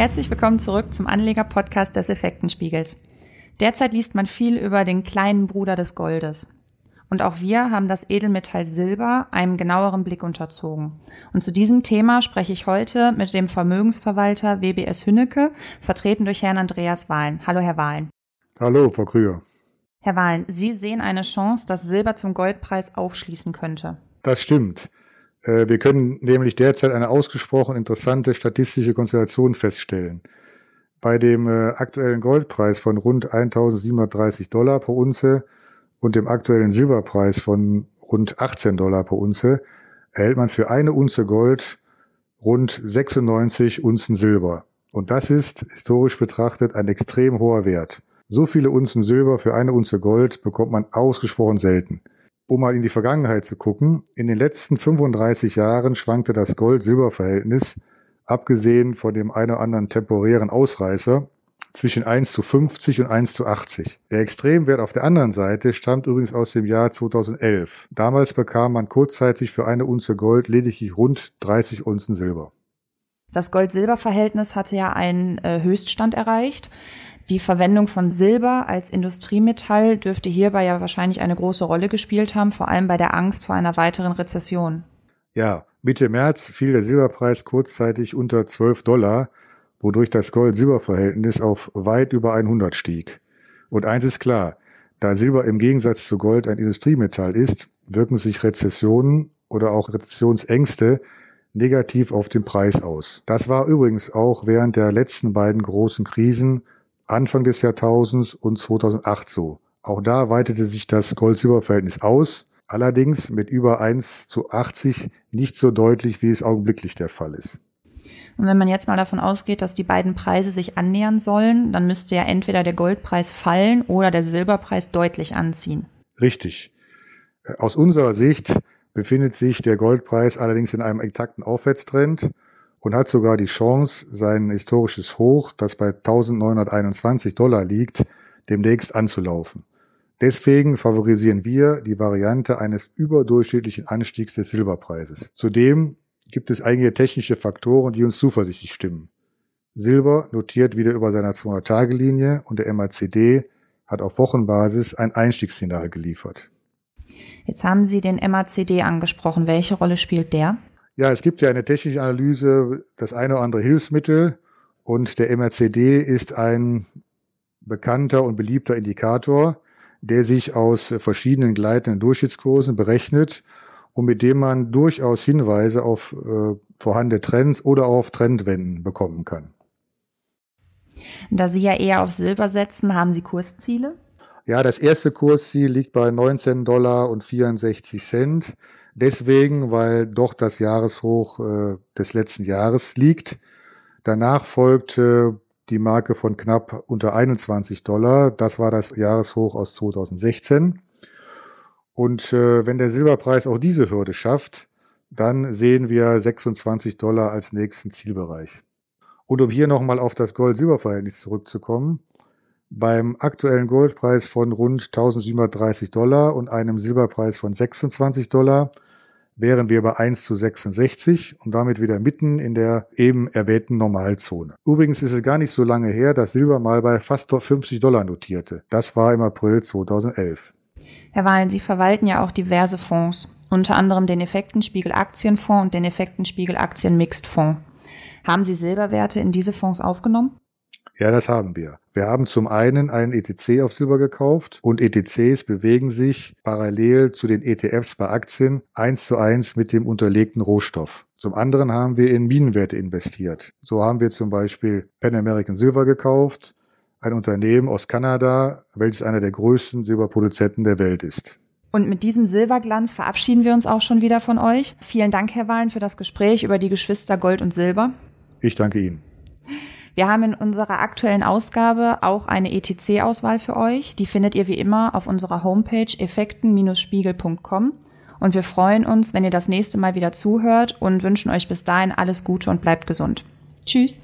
Herzlich willkommen zurück zum Anleger-Podcast des Effektenspiegels. Derzeit liest man viel über den kleinen Bruder des Goldes. Und auch wir haben das Edelmetall Silber einem genaueren Blick unterzogen. Und zu diesem Thema spreche ich heute mit dem Vermögensverwalter WBS Hünnecke, vertreten durch Herrn Andreas Wahlen. Hallo, Herr Wahlen. Hallo, Frau Krüger. Herr Wahlen, Sie sehen eine Chance, dass Silber zum Goldpreis aufschließen könnte. Das stimmt. Äh, wir können nämlich derzeit eine ausgesprochen interessante statistische Konstellation feststellen. Bei dem äh, aktuellen Goldpreis von rund 1730 Dollar pro Unze und dem aktuellen Silberpreis von rund 18 Dollar pro Unze erhält man für eine Unze Gold rund 96 Unzen Silber. Und das ist historisch betrachtet ein extrem hoher Wert. So viele Unzen Silber für eine Unze Gold bekommt man ausgesprochen selten. Um mal in die Vergangenheit zu gucken, in den letzten 35 Jahren schwankte das Gold-Silber-Verhältnis, abgesehen von dem einen oder anderen temporären Ausreißer, zwischen 1 zu 50 und 1 zu 80. Der Extremwert auf der anderen Seite stammt übrigens aus dem Jahr 2011. Damals bekam man kurzzeitig für eine Unze Gold lediglich rund 30 Unzen Silber. Das Gold-Silber-Verhältnis hatte ja einen äh, Höchststand erreicht. Die Verwendung von Silber als Industriemetall dürfte hierbei ja wahrscheinlich eine große Rolle gespielt haben, vor allem bei der Angst vor einer weiteren Rezession. Ja, Mitte März fiel der Silberpreis kurzzeitig unter 12 Dollar wodurch das Gold-Silber-Verhältnis auf weit über 100 stieg. Und eins ist klar, da Silber im Gegensatz zu Gold ein Industriemetall ist, wirken sich Rezessionen oder auch Rezessionsängste negativ auf den Preis aus. Das war übrigens auch während der letzten beiden großen Krisen Anfang des Jahrtausends und 2008 so. Auch da weitete sich das Gold-Silber-Verhältnis aus, allerdings mit über 1 zu 80 nicht so deutlich, wie es augenblicklich der Fall ist. Und wenn man jetzt mal davon ausgeht, dass die beiden Preise sich annähern sollen, dann müsste ja entweder der Goldpreis fallen oder der Silberpreis deutlich anziehen. Richtig. Äh, aus unserer Sicht befindet sich der Goldpreis allerdings in einem intakten Aufwärtstrend und hat sogar die Chance, sein historisches Hoch, das bei 1921 Dollar liegt, demnächst anzulaufen. Deswegen favorisieren wir die Variante eines überdurchschnittlichen Anstiegs des Silberpreises. Zudem gibt es einige technische Faktoren, die uns zuversichtlich stimmen. Silber notiert wieder über seiner 200-Tage-Linie und der MACD hat auf Wochenbasis ein Einstiegssignal geliefert. Jetzt haben Sie den MACD angesprochen. Welche Rolle spielt der? Ja, es gibt ja eine technische Analyse, das eine oder andere Hilfsmittel und der MACD ist ein bekannter und beliebter Indikator, der sich aus verschiedenen gleitenden Durchschnittskursen berechnet und mit dem man durchaus Hinweise auf äh, vorhandene Trends oder auf Trendwenden bekommen kann. Da Sie ja eher auf Silber setzen, haben Sie Kursziele? Ja, das erste Kursziel liegt bei 19 Dollar und 64 Cent. Deswegen, weil doch das Jahreshoch äh, des letzten Jahres liegt. Danach folgt äh, die Marke von knapp unter 21 Dollar. Das war das Jahreshoch aus 2016. Und äh, wenn der Silberpreis auch diese Hürde schafft, dann sehen wir 26 Dollar als nächsten Zielbereich. Und um hier nochmal auf das Gold-Silber-Verhältnis zurückzukommen, beim aktuellen Goldpreis von rund 1730 Dollar und einem Silberpreis von 26 Dollar wären wir bei 1 zu 66 und damit wieder mitten in der eben erwähnten Normalzone. Übrigens ist es gar nicht so lange her, dass Silber mal bei fast 50 Dollar notierte. Das war im April 2011. Herr Wahlen, Sie verwalten ja auch diverse Fonds, unter anderem den Effektenspiegel Aktienfonds und den Effektenspiegel Aktien Fonds. Haben Sie Silberwerte in diese Fonds aufgenommen? Ja, das haben wir. Wir haben zum einen einen ETC auf Silber gekauft und ETCs bewegen sich parallel zu den ETFs bei Aktien eins zu eins mit dem unterlegten Rohstoff. Zum anderen haben wir in Minenwerte investiert. So haben wir zum Beispiel Pan American Silver gekauft, ein Unternehmen aus Kanada, welches einer der größten Silberproduzenten der Welt ist. Und mit diesem Silberglanz verabschieden wir uns auch schon wieder von euch. Vielen Dank, Herr Wahlen, für das Gespräch über die Geschwister Gold und Silber. Ich danke Ihnen. Wir haben in unserer aktuellen Ausgabe auch eine ETC-Auswahl für euch. Die findet ihr wie immer auf unserer Homepage effekten-spiegel.com. Und wir freuen uns, wenn ihr das nächste Mal wieder zuhört und wünschen euch bis dahin alles Gute und bleibt gesund. Tschüss.